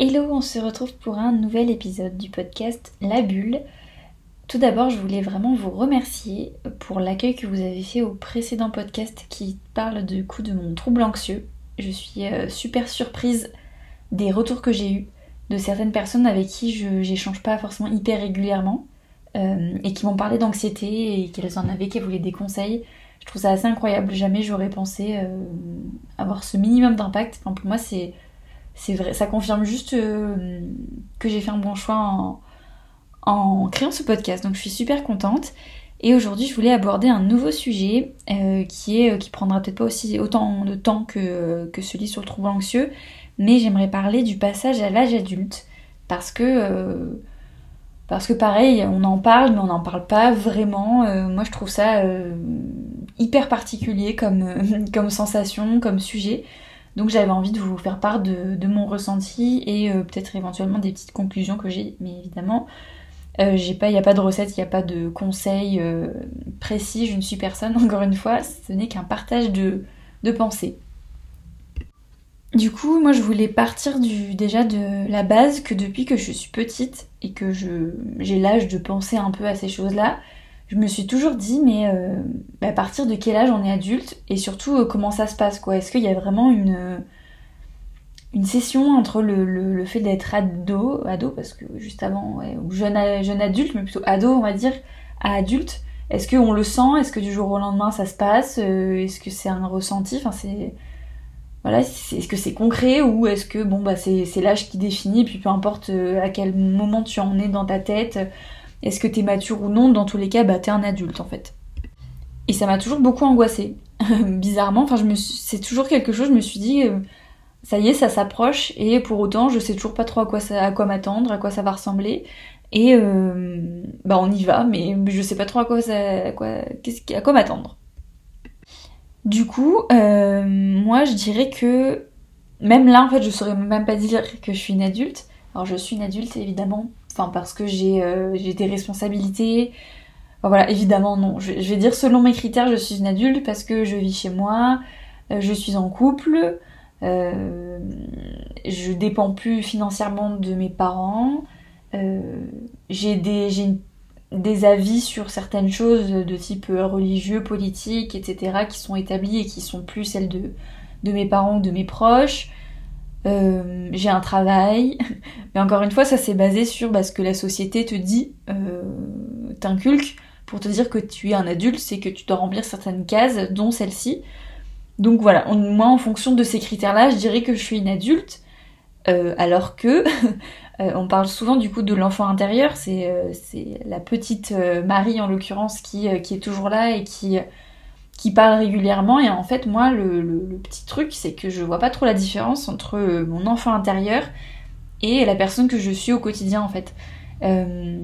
Hello, on se retrouve pour un nouvel épisode du podcast La Bulle. Tout d'abord, je voulais vraiment vous remercier pour l'accueil que vous avez fait au précédent podcast qui parle du coup de mon trouble anxieux. Je suis euh, super surprise des retours que j'ai eus de certaines personnes avec qui je j'échange pas forcément hyper régulièrement euh, et qui m'ont parlé d'anxiété et qu'elles en avaient, qu'elles voulaient des conseils. Je trouve ça assez incroyable. Jamais j'aurais pensé euh, avoir ce minimum d'impact. pour moi, c'est c'est vrai, ça confirme juste euh, que j'ai fait un bon choix en, créant ce podcast. Donc je suis super contente. Et aujourd'hui, je voulais aborder un nouveau sujet euh, qui est qui prendra peut-être pas aussi autant de temps que, que celui sur le trouble anxieux, mais j'aimerais parler du passage à l'âge adulte parce que euh, parce que pareil, on en parle, mais on n'en parle pas vraiment. moi, je trouve ça hyper particulier comme, comme sensation, comme sujet. Donc j'avais envie de vous faire part de, mon ressenti et euh, peut-être éventuellement des petites conclusions que j'ai, mais évidemment, euh, il n'y a pas de recette, il n'y a pas de conseils euh, précis, je ne suis personne, encore une fois, ce n'est qu'un partage de, pensées. Du coup, moi je voulais partir déjà de la base que depuis que je suis petite et que j'ai l'âge de penser un peu à ces choses-là, je me suis toujours dit, mais euh, à partir de quel âge on est adulte et surtout euh, comment ça se passe quoi? Est-ce qu'il y a vraiment une, une session entre le, fait d'être ado, ado parce que juste avant, ouais, ou jeune, jeune adulte, mais plutôt ado on va dire, à adulte Est-ce qu'on le sent? Est-ce que du jour au lendemain ça se passe? Euh, Est-ce que c'est un ressenti? Enfin c'est voilà, est-ce que c'est concret ou est-ce que bon bah c'est l'âge qui définit, puis peu importe à quel moment tu en es dans ta tête, est-ce que t'es mature ou non Dans tous les cas, bah t'es un adulte en fait. Et ça m'a toujours beaucoup angoissée. Bizarrement, enfin, c'est toujours quelque chose, je me suis dit, euh, ça y est, ça s'approche, et pour autant, je sais toujours pas trop à quoi, quoi m'attendre, à quoi ça va ressembler. Et euh, bah on y va, mais je sais pas trop à quoi ça, à quoi, à quoi m'attendre. Du coup, euh, moi je dirais que même là en fait je saurais même pas dire que je suis une adulte. Alors je suis une adulte évidemment enfin parce que j'ai euh, des responsabilités. voilà, évidemment non. Je, vais dire selon mes critères, je suis une adulte parce que je vis chez moi, euh, je suis en couple, euh, je dépends plus financièrement de mes parents, j'ai des, des avis sur certaines choses de type religieux, politique, etc. qui sont établis et qui sont plus celles de, de mes parents ou de mes proches. Euh, j'ai un travail. Mais encore une fois, ça s'est basé sur bah, ce que la société te dit, euh, t'inculque, pour te dire que tu es un adulte, c'est que tu dois remplir certaines cases, dont celle-ci. Donc voilà, moi en fonction de ces critères-là, je dirais que je suis une adulte, euh, alors que on parle souvent du coup de l'enfant intérieur, c'est la petite Marie en l'occurrence qui, qui est toujours là et qui qui parle régulièrement et en fait moi le, petit truc c'est que je vois pas trop la différence entre euh, mon enfant intérieur et la personne que je suis au quotidien en fait. Euh,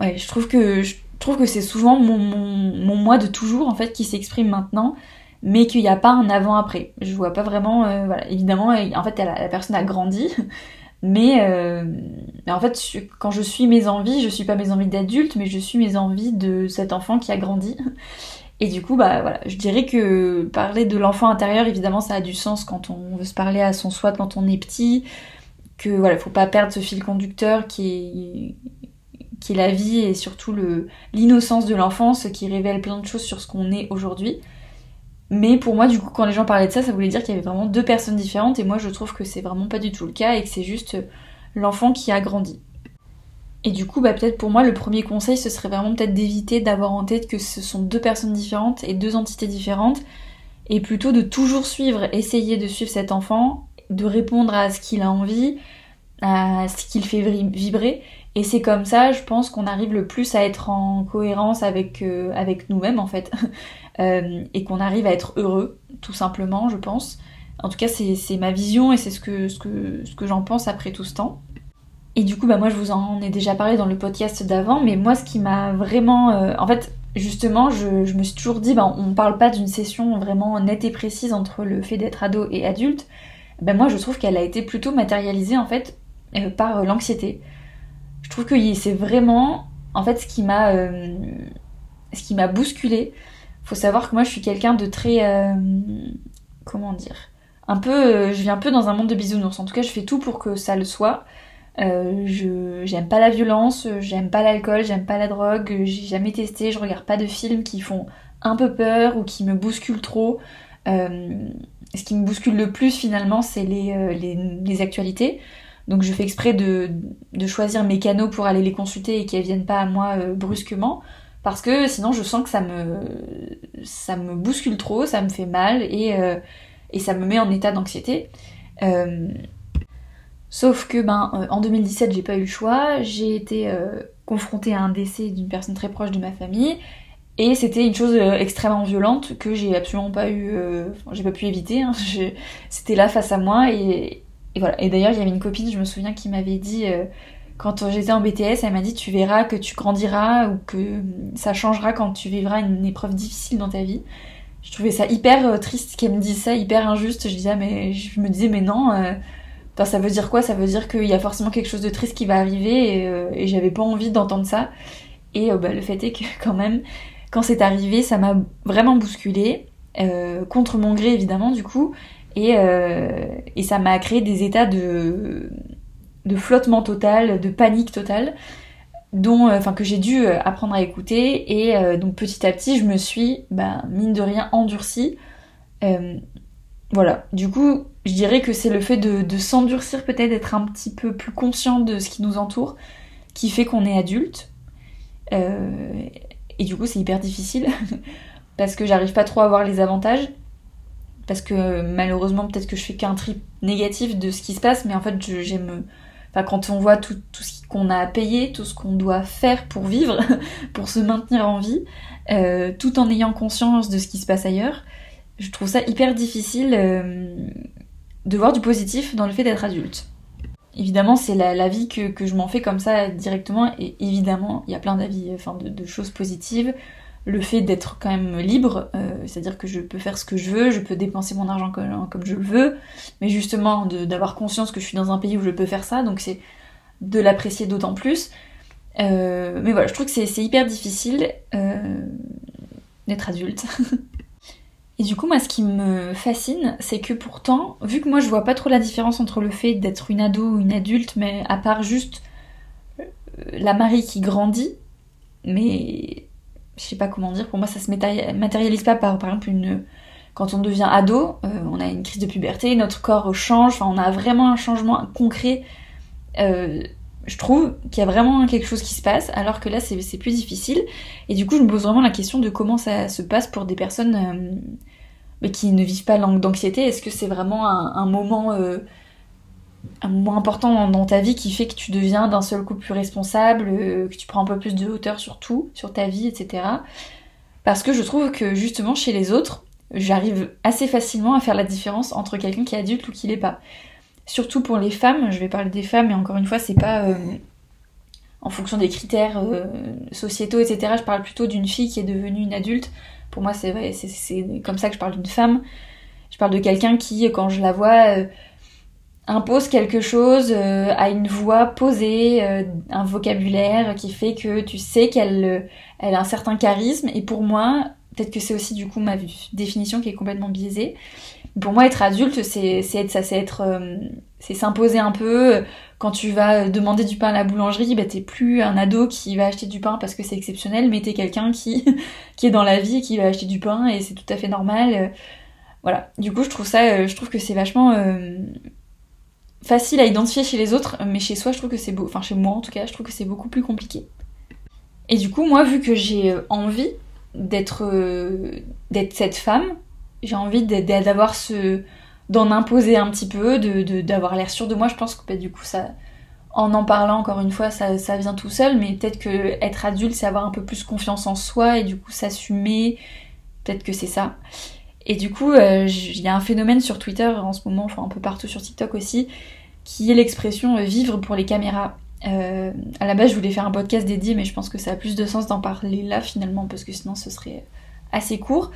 ouais, je trouve que je trouve que c'est souvent mon, mon, moi de toujours en fait qui s'exprime maintenant, mais qu'il n'y a pas un avant-après. Je vois pas vraiment, euh, voilà, évidemment, en fait la, personne a grandi, mais, mais, en fait quand je suis mes envies, je suis pas mes envies d'adulte, mais je suis mes envies de cet enfant qui a grandi. Et du coup, bah voilà, je dirais que parler de l'enfant intérieur, évidemment, ça a du sens quand on veut se parler à son soi quand on est petit, que voilà, faut pas perdre ce fil conducteur qui est, qui la vie et surtout l'innocence de l'enfance qui révèle plein de choses sur ce qu'on est aujourd'hui. Mais pour moi, du coup, quand les gens parlaient de ça, ça voulait dire qu'il y avait vraiment deux personnes différentes et moi je trouve que c'est vraiment pas du tout le cas et que c'est juste l'enfant qui a grandi. Et du coup, bah, peut-être pour moi, le premier conseil, ce serait vraiment peut-être d'éviter d'avoir en tête que ce sont deux personnes différentes et deux entités différentes, et plutôt de toujours suivre, essayer de suivre cet enfant, de répondre à ce qu'il a envie, à ce qu'il fait vibrer. Et c'est comme ça, je pense qu'on arrive le plus à être en cohérence avec, euh, avec nous-mêmes, en fait, euh, et qu'on arrive à être heureux, tout simplement, je pense. En tout cas, c'est ma vision et c'est ce que, ce que, ce que j'en pense après tout ce temps. Et du coup, bah moi je vous en ai déjà parlé dans le podcast d'avant, mais moi ce qui m'a vraiment... Euh, en fait, justement, je, me suis toujours dit, bah, on parle pas d'une session vraiment nette et précise entre le fait d'être ado et adulte. Ben moi je trouve qu'elle a été plutôt matérialisée en fait euh, par euh, l'anxiété. Je trouve que c'est vraiment en fait ce qui m'a ce qui m'a bousculé. Faut savoir que moi je suis quelqu'un de très comment dire? Un peu, je vis un peu dans un monde de bisounours. En tout cas, je fais tout pour que ça le soit. Je j'aime pas la violence, j'aime pas l'alcool, j'aime pas la drogue, j'ai jamais testé, je regarde pas de films qui font un peu peur ou qui me bousculent trop. ce qui me bouscule le plus finalement, c'est les, les, actualités. Donc je fais exprès de, choisir mes canaux pour aller les consulter et qu'elles viennent pas à moi euh, brusquement. Parce que sinon je sens que ça me, bouscule trop, ça me fait mal et, euh, ça me met en état d'anxiété. Euh, sauf que ben en 2017 j'ai pas eu le choix, j'ai été confrontée à un décès d'une personne très proche de ma famille et c'était une chose extrêmement violente que j'ai absolument pas eu, j'ai pas pu éviter. Hein. C'était là face à moi et, voilà. Et d'ailleurs, il y avait une copine, je me souviens, qui m'avait dit, euh, quand j'étais en BTS, elle m'a dit Tu verras que tu grandiras ou que ça changera quand tu vivras une épreuve difficile dans ta vie. Je trouvais ça hyper euh, triste qu'elle me dise ça, hyper injuste. Je, disais, mais, je me disais, mais non. Euh, ça veut dire quoi? Ça veut dire qu'il y a forcément quelque chose de triste qui va arriver et, et j'avais pas envie d'entendre ça. Et bah, le fait est que quand même, quand c'est arrivé, ça m'a vraiment bousculée, contre mon gré évidemment du coup, euh, et, ça m'a créé des états de, de flottement total, de panique totale, dont, euh, enfin, que j'ai dû euh, apprendre à écouter. Et donc petit à petit, je me suis, bah, mine de rien, endurcie. Voilà. Du coup, je dirais que c'est le fait de, s'endurcir, peut-être d'être un petit peu plus conscient de ce qui nous entoure, qui fait qu'on est adulte. et du coup, c'est hyper difficile parce que j'arrive pas trop à voir les avantages parce que malheureusement peut-être que je fais qu'un trip négatif de ce qui se passe mais en fait j'aime quand on voit tout, tout ce qu'on a à payer tout ce qu'on doit faire pour vivre pour se maintenir en vie euh, tout en ayant conscience de ce qui se passe ailleurs je trouve ça hyper difficile euh, de voir du positif dans le fait d'être adulte évidemment c'est la, vie que, je m'en fais comme ça directement et évidemment il y a plein d'avis enfin de, choses positives le fait d'être quand même libre, euh, c'est-à-dire que je peux faire ce que je veux, je peux dépenser mon argent comme, je le veux, mais justement d'avoir conscience que je suis dans un pays où je peux faire ça, donc c'est de l'apprécier d'autant plus. Euh, mais voilà, je trouve que c'est hyper difficile d'être adulte. Et du coup, moi, ce qui me fascine, c'est que pourtant, vu que moi, je vois pas trop la différence entre le fait d'être une ado ou une adulte, mais à part juste la Marie qui grandit, mais je sais pas comment dire, pour moi ça se matérialise pas par par exemple une quand on devient ado, euh, on a une crise de puberté, notre corps change, enfin on a vraiment un changement concret. Euh, je trouve qu'il y a vraiment quelque chose qui se passe, alors que là c'est plus difficile. Et du coup je me pose vraiment la question de comment ça se passe pour des personnes euh, qui ne vivent pas d'anxiété. Est-ce que c'est vraiment un, un moment important dans ta vie qui fait que tu deviens d'un seul coup plus responsable, euh, que tu prends un peu plus de hauteur sur tout, sur ta vie, etc. Parce que je trouve que justement chez les autres, j'arrive assez facilement à faire la différence entre quelqu'un qui est adulte ou qui l'est pas. Surtout pour les femmes, je vais parler des femmes, mais encore une fois, c'est pas euh, en fonction des critères euh, sociétaux, etc. Je parle plutôt d'une fille qui est devenue une adulte. Pour moi, c'est c'est comme ça que je parle d'une femme. Je parle de quelqu'un qui, quand je la vois, impose quelque chose, euh, a une voix posée, euh, un vocabulaire qui fait que tu sais qu'elle euh, elle a un certain charisme. Et pour moi, peut-être que c'est aussi du coup ma définition qui est complètement biaisée. Pour moi, être adulte, c'est être ça, c'est être, c'est s'imposer un peu. Quand tu vas demander du pain à la boulangerie, bah t'es plus un ado qui va acheter du pain parce que c'est exceptionnel, mais t'es quelqu'un qui qui est dans la vie et qui va acheter du pain et c'est tout à fait normal. Voilà. Du coup, je trouve ça, je trouve que c'est vachement facile à identifier chez les autres, mais chez soi, je trouve que c'est beau. Enfin, chez moi en tout cas, je trouve que c'est beaucoup plus compliqué. Et du coup, moi, vu que j'ai euh, envie d'être euh, d'être cette femme, j'ai envie d'avoir ce d'en imposer un petit peu, de d'avoir l'air sûr de moi. Je pense que bah, du coup, ça, en en parlant encore une fois, ça, ça vient tout seul. Mais peut-être que être adulte, c'est avoir un peu plus confiance en soi et du coup s'assumer. Peut-être que c'est ça. Et du coup, euh, il y a un phénomène sur Twitter en ce moment, enfin un peu partout sur TikTok aussi, qui est l'expression euh, vivre pour les caméras. Euh, à la base, je voulais faire un podcast dédié, mais je pense que ça a plus de sens d'en parler là finalement, parce que sinon ce serait assez court.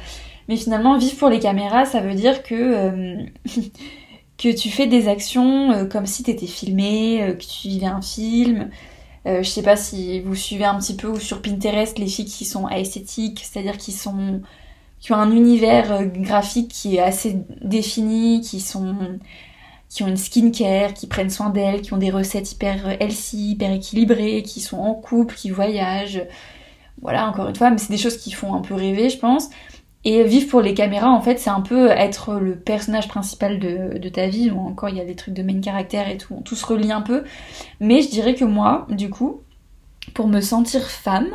Mais finalement, vivre pour les caméras, ça veut dire que, que tu fais des actions comme si t'étais filmé, que tu vivais un film. je sais pas si vous suivez un petit peu sur Pinterest les filles qui sont esthétiques, c'est-à-dire qui sont qui ont un univers graphique qui est assez défini, qui sont qui ont une skincare, qui prennent soin d'elles, qui ont des recettes hyper healthy, hyper équilibrées, qui sont en couple, qui voyagent. Voilà, encore une fois, mais c'est des choses qui font un peu rêver, je pense. Et vivre pour les caméras, en fait, c'est un peu être le personnage principal de, ta vie. Ou encore, il y a des trucs de main caractère et tout. Tout se relie un peu. Mais je dirais que moi, du coup, pour me sentir femme,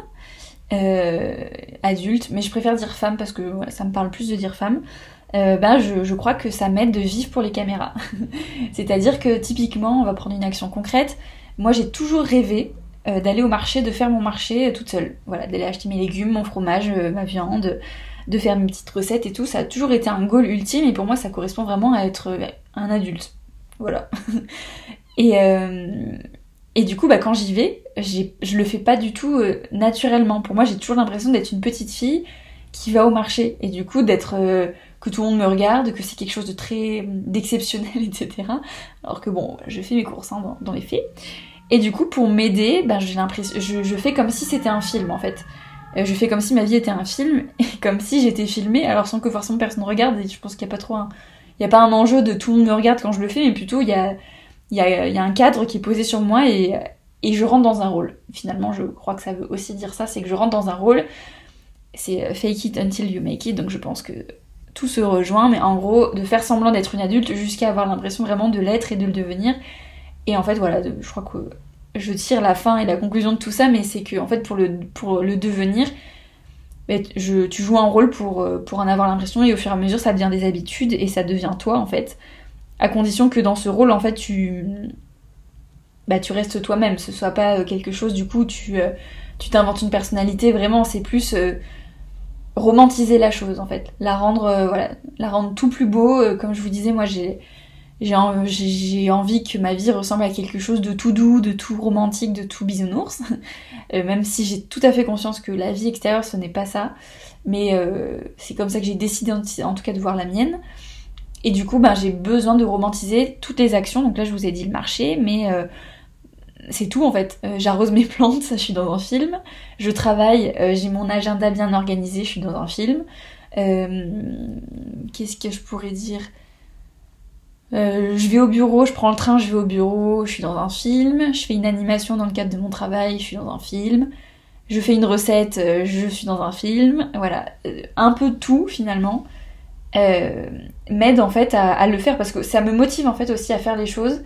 euh, adulte, mais je préfère dire femme parce que ça me parle plus de dire femme, euh, ben je, crois que ça m'aide de vivre pour les caméras. C'est-à-dire que typiquement, on va prendre une action concrète. Moi, j'ai toujours rêvé euh, d'aller au marché, de faire mon marché toute seule. Voilà, d'aller acheter mes légumes, mon fromage, ma viande, de faire mes petites recettes et tout. Ça a toujours été un goal ultime et pour moi, ça correspond vraiment à être un adulte. Voilà. et, et du coup, bah, quand j'y vais, je le fais pas du tout naturellement. Pour moi, j'ai toujours l'impression d'être une petite fille qui va au marché et du coup d'être que tout le monde me regarde, que c'est quelque chose de très d'exceptionnel, etc. Alors que bon, je fais mes courses hein, dans, les faits. Et du coup, pour m'aider, ben, j'ai l'impression, je, fais comme si c'était un film en fait. Euh, je fais comme si ma vie était un film, et comme si j'étais filmée, alors sans que forcément personne regarde, et je pense qu'il n'y a pas trop un... Il a pas un enjeu de tout le monde me regarde quand je le fais, mais plutôt il y a, il y a, un cadre qui est posé sur moi et, et je rentre dans un rôle. Finalement, je crois que ça veut aussi dire ça, c'est que je rentre dans un rôle. C'est euh, fake it until you make it, donc je pense que tout se rejoint, mais en gros, de faire semblant d'être une adulte jusqu'à avoir l'impression vraiment de l'être et de le devenir. Et en fait, voilà, je crois que je tire la fin et la conclusion de tout ça, mais c'est que en fait, pour le, pour le devenir, bah, je, tu joues un rôle pour, euh, pour en avoir l'impression et au fur et à mesure, ça devient des habitudes et ça devient toi en fait. À condition que dans ce rôle, en fait, tu, bah, tu restes toi-même, ce soit pas euh, quelque chose, du coup, tu euh, tu t'inventes une personnalité, vraiment, c'est plus romantiser la chose en fait, la rendre euh, voilà, la rendre tout plus beau. Euh, comme je vous disais, moi j'ai envie que ma vie ressemble à quelque chose de tout doux, de tout romantique, de tout bisounours. Euh, même si j'ai tout à fait conscience que la vie extérieure ce n'est pas ça, mais c'est comme ça que j'ai décidé en, tout cas de voir la mienne. Et du coup, ben, j'ai besoin de romantiser toutes les actions. Donc là, je vous ai dit le marché, mais c'est tout en fait. Euh, j'arrose mes plantes, je suis dans un film. Je travaille, euh, j'ai mon agenda bien organisé, je suis dans un film. Euh, qu'est-ce que je pourrais dire? Je vais au bureau, je prends le train, je vais au bureau, je suis dans un film. Je fais une animation dans le cadre de mon travail, je suis dans un film. Je fais une recette, je suis dans un film. Voilà, un peu tout finalement. M'aide en fait à, le faire parce que ça me motive en fait aussi à faire les choses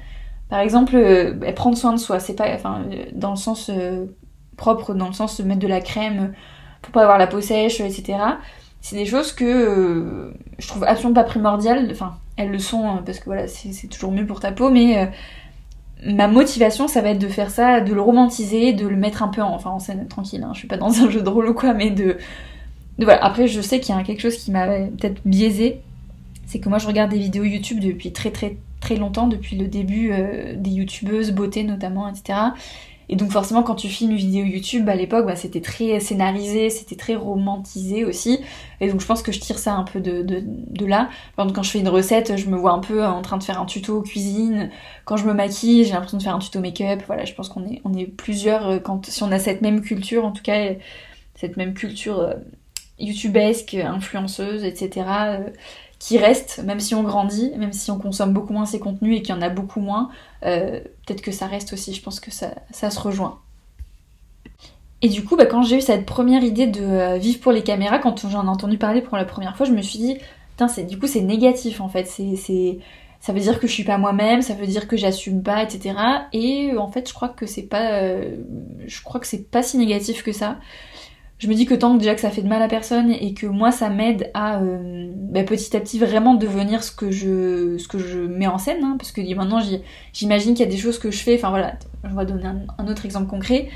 par exemple, euh, bah, prendre soin de soi, c'est pas, enfin, euh, dans le sens euh, propre, dans le sens de mettre de la crème pour pas avoir la peau sèche, etc. C'est des choses que je trouve absolument pas primordiales. Enfin, elles le sont hein, parce que voilà, c'est toujours mieux pour ta peau, mais ma motivation, ça va être de faire ça, de le romantiser, de le mettre un peu en, enfin, en scène tranquille. Hein, je suis pas dans un jeu de rôle ou quoi, mais de, de voilà. Après, je sais qu'il y a quelque chose qui m'a peut-être biaisé, c'est que moi, je regarde des vidéos YouTube depuis très très très longtemps, depuis le début euh, des youtubeuses, beauté notamment, etc. Et donc forcément quand tu filmes une vidéo YouTube à l'époque, bah, c'était très scénarisé, c'était très romantisé aussi. Et donc je pense que je tire ça un peu de, là. quand je fais une recette, je me vois un peu en train de faire un tuto cuisine. Quand je me maquille, j'ai l'impression de faire un tuto make-up. Voilà, je pense qu'on est, on est plusieurs, euh, quand, si on a cette même culture, en tout cas cette même culture euh, youtubesque, influenceuse, etc qui reste, même si on grandit, même si on consomme beaucoup moins ces contenus et qu'il y en a beaucoup moins, euh, peut-être que ça reste aussi, je pense que ça, se rejoint. Et du coup, bah, quand j'ai eu cette première idée de euh, vivre pour les caméras, quand j'en ai entendu parler pour la première fois, je me suis dit, du coup, c'est négatif en fait. Ça veut dire que je suis pas moi-même, ça veut dire que j'assume pas, etc. Et en fait, je crois que c'est pas, euh, je crois que c'est pas si négatif que ça je me dis que tant que déjà que ça fait de mal à personne et que moi ça m'aide à euh, bah, petit à petit vraiment devenir ce que je mets en scène hein, parce que maintenant j'imagine qu'il y a des choses que je fais. Enfin voilà je vais donner un, autre exemple concret.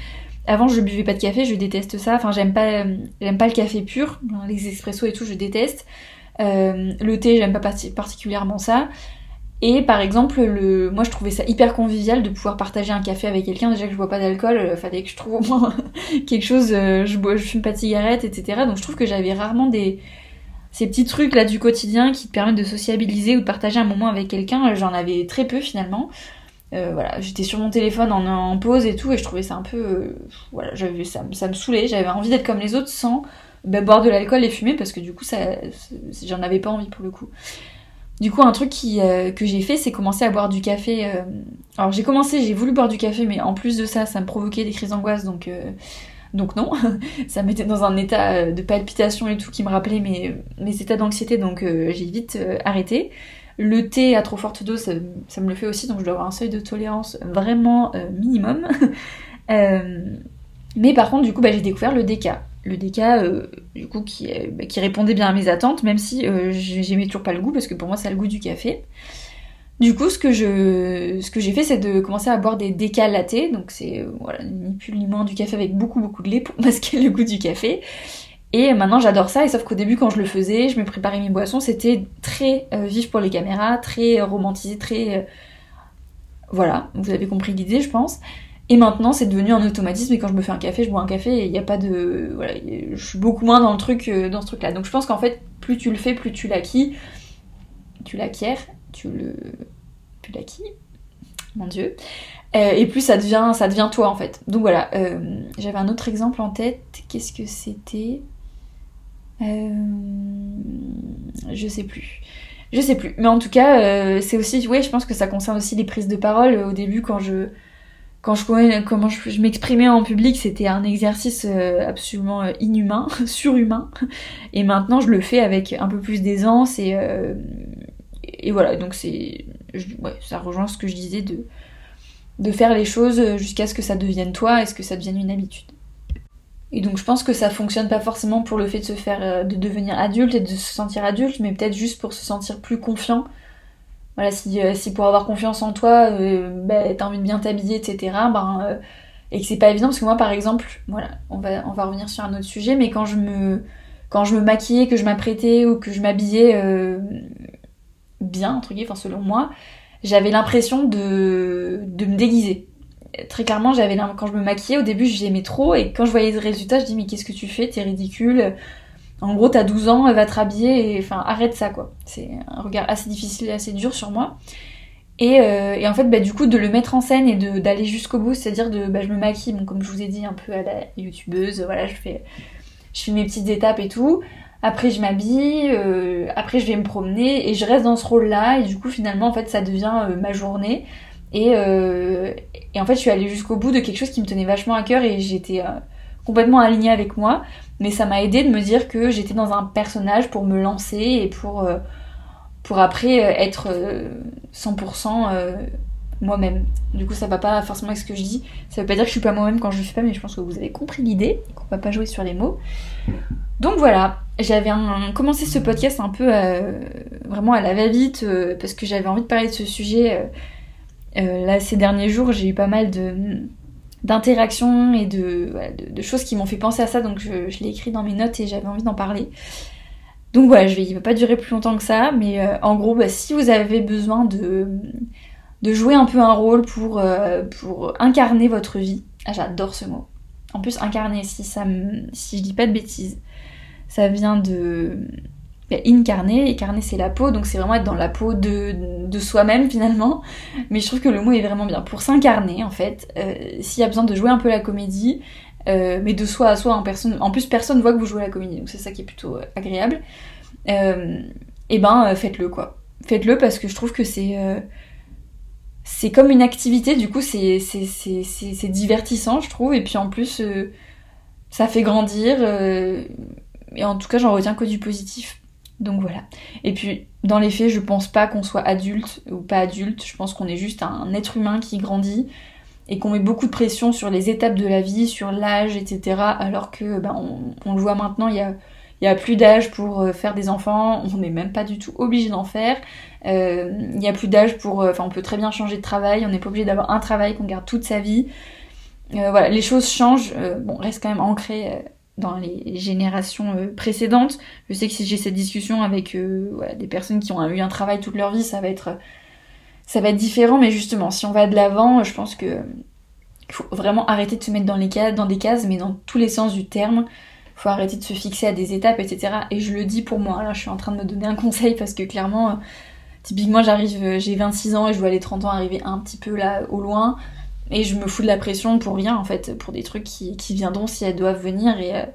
Avant je buvais pas de café je déteste ça. Enfin j'aime pas le café pur les expressos et tout je déteste. Euh, le thé j'aime pas particulièrement ça et par exemple, le... moi je trouvais ça hyper convivial de pouvoir partager un café avec quelqu'un. Déjà que je bois pas d'alcool, euh, fallait que je trouve au moins quelque chose. Euh, je, bois, je fume pas de cigarette, etc. Donc je trouve que j'avais rarement des ces petits trucs là du quotidien qui te permettent de sociabiliser ou de partager un moment avec quelqu'un. J'en avais très peu finalement. Euh, voilà, j'étais sur mon téléphone en, en, pause et tout, et je trouvais ça un peu, voilà, j'avais ça, ça me saoulait. J'avais envie d'être comme les autres sans bah, boire de l'alcool et fumer parce que du coup, ça, j'en avais pas envie pour le coup. Du coup, un truc qui, euh, que j'ai fait, c'est commencer à boire du café. Euh, alors j'ai commencé, j'ai voulu boire du café, mais en plus de ça, ça me provoquait des crises d'angoisse, donc euh, donc non. ça mettait dans un état de palpitation et tout qui me rappelait mes, mes états d'anxiété, donc j'ai vite arrêté. Le thé à trop forte dose, ça, me le fait aussi, donc je dois avoir un seuil de tolérance vraiment minimum. mais par contre, du coup, bah, j'ai découvert le déca le DK euh, du coup qui, bah, qui, répondait bien à mes attentes même si euh, j'aimais toujours pas le goût parce que pour moi ça a le goût du café. Du coup ce que j'ai fait c'est de commencer à boire des DK latte donc c'est euh, voilà ni plus ni moins du café avec beaucoup beaucoup de lait pour masquer le goût du café. Et maintenant j'adore ça. Et sauf qu'au début quand je le faisais je me préparais mes boissons c'était très vif pour les caméras très romantisé très voilà. Vous avez compris l'idée je pense et maintenant, c'est devenu un automatisme. Et quand je me fais un café, je bois un café. Et il n'y a pas de. Voilà, je suis beaucoup moins dans le truc, euh, dans ce truc-là. Donc je pense qu'en fait, plus tu le fais, plus tu l'acquis. Tu l'acquiers. Tu le. Tu l'acquis. Mon dieu. Euh, et plus ça devient, ça devient toi en fait. Donc voilà. Euh, j'avais un autre exemple en tête. Qu'est-ce que c'était? Je sais plus. Je sais plus. Mais en tout cas, c'est aussi. Oui, je pense que ça concerne aussi les prises de parole. Au début, quand je quand je connais comment je, m'exprimais en public, c'était un exercice euh, absolument euh, inhumain, surhumain. Et maintenant, je le fais avec un peu plus d'aisance et, euh, voilà. Donc c'est, ça rejoint ce que je disais de de faire les choses jusqu'à ce que ça devienne toi et ce que ça devienne une habitude. Et donc je pense que ça fonctionne pas forcément pour le fait de se faire, de devenir adulte et de se sentir adulte, mais peut-être juste pour se sentir plus confiant euh, si pour avoir confiance en toi, euh, bah, t'as envie de bien t'habiller, etc., ben, euh, et que c'est pas évident, parce que moi, par exemple, voilà, on va, on va revenir sur un autre sujet, mais quand je me, quand je me maquillais, que je m'apprêtais ou que je m'habillais bien, entre guillemets, enfin selon moi, j'avais l'impression de, de me déguiser. Très clairement, j'avais quand je me maquillais, au début, j'aimais trop, et quand je voyais les résultats, je dis mais qu'est-ce que tu fais? T'es ridicule en gros, t'as 12 ans, elle va te rhabiller, et enfin, arrête ça, quoi. C'est un regard assez difficile, assez dur sur moi. Et, euh, et en fait, bah, du coup, de le mettre en scène et d'aller jusqu'au bout, c'est-à-dire de, bah, je me maquille, bon, comme je vous ai dit, un peu à la youtubeuse, voilà, je fais, je mes petites étapes et tout. Après, je m'habille, euh, après, je vais me promener, et je reste dans ce rôle-là, et du coup, finalement, en fait, ça devient euh, ma journée. Et, et en fait, je suis allée jusqu'au bout de quelque chose qui me tenait vachement à cœur, et j'étais complètement alignée avec moi mais ça m'a aidé de me dire que j'étais dans un personnage pour me lancer et pour, euh, pour après euh, être 100% euh, moi-même. Du coup, ça va pas forcément avec ce que je dis. Ça veut pas dire que je suis pas moi-même quand je le fais pas, mais je pense que vous avez compris l'idée, qu'on va pas jouer sur les mots. Donc voilà, j'avais commencé ce podcast un peu vraiment à la va-vite parce que j'avais envie de parler de ce sujet. là, ces derniers jours, j'ai eu pas mal de d'interactions et de, choses qui m'ont fait penser à ça, donc je, l'ai écrit dans mes notes et j'avais envie d'en parler. Donc voilà, je vais, il va pas durer plus longtemps que ça, mais euh, en gros, bah, si vous avez besoin de, de jouer un peu un rôle pour, euh, pour incarner votre vie, ah, j'adore ce mot. En plus, incarner, si, ça si je dis pas de bêtises, ça vient de incarner, incarner c'est la peau, donc c'est vraiment être dans la peau de, de soi-même finalement. Mais je trouve que le mot est vraiment bien. Pour s'incarner en fait, euh, s'il y a besoin de jouer un peu la comédie, euh, mais de soi à soi en personne, en plus personne voit que vous jouez la comédie, donc c'est ça qui est plutôt euh, agréable. et ben faites-le quoi. Faites-le parce que je trouve que c'est c'est comme une activité, du coup c'est c'est divertissant je trouve, et puis en plus ça fait grandir. et en tout cas j'en retiens que du positif donc voilà. Et puis, dans les faits, je pense pas qu'on soit adulte ou pas adulte. Je pense qu'on est juste un être humain qui grandit et qu'on met beaucoup de pression sur les étapes de la vie, sur l'âge, etc. Alors que, ben, on, le voit maintenant, il y a, plus d'âge pour euh, faire des enfants, on n'est même pas du tout obligé d'en faire. Euh, il n'y a plus d'âge pour... Euh, enfin, on peut très bien changer de travail, on n'est pas obligé d'avoir un travail qu'on garde toute sa vie. voilà, les choses changent. bon, reste quand même ancré dans les générations euh, précédentes. Je sais que si j'ai cette discussion avec euh, des personnes qui ont eu un travail toute leur vie, ça va être ça va être différent, mais justement, si on va de l'avant, je pense que faut vraiment arrêter de se mettre dans, les cases, dans des cases, mais dans tous les sens du terme. Faut arrêter de se fixer à des étapes, etc. Et je le dis pour moi, là je suis en train de me donner un conseil parce que clairement, typiquement j'arrive, j'ai 26 ans et je vois les 30 ans arriver un petit peu là au loin. Et je me fous de la pression pour rien, en fait, pour des trucs qui, viendront si elles doivent venir. Et, euh,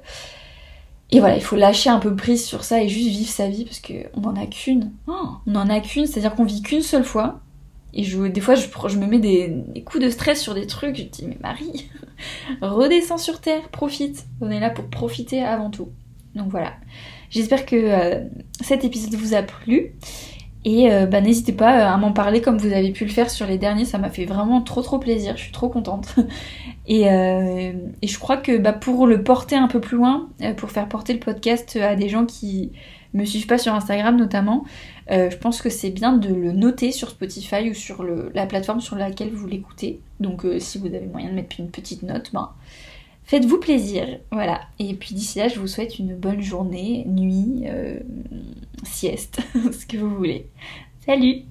Et voilà, il faut lâcher un peu prise sur ça et juste vivre sa vie parce qu'on en a qu'une. Oh, on en a qu'une, c'est-à-dire qu'on vit qu'une seule fois. Et je, des fois, je, je me mets des, coups de stress sur des trucs. Je dis, mais Marie, redescends sur Terre, profite. On est là pour profiter avant tout. Donc voilà. J'espère que euh, cet épisode vous a plu. Et euh, bah, n'hésitez pas euh, à m'en parler comme vous avez pu le faire sur les derniers, ça m'a fait vraiment trop trop plaisir, je suis trop contente. et, je crois que bah, pour le porter un peu plus loin, pour faire porter le podcast à des gens qui me suivent pas sur Instagram notamment, je pense que c'est bien de le noter sur Spotify ou sur la plateforme sur laquelle vous l'écoutez. Donc si vous avez moyen de mettre une petite note, ben, Faites-vous plaisir, voilà. Et puis d'ici là, je vous souhaite une bonne journée, nuit, euh, sieste, ce que vous voulez. Salut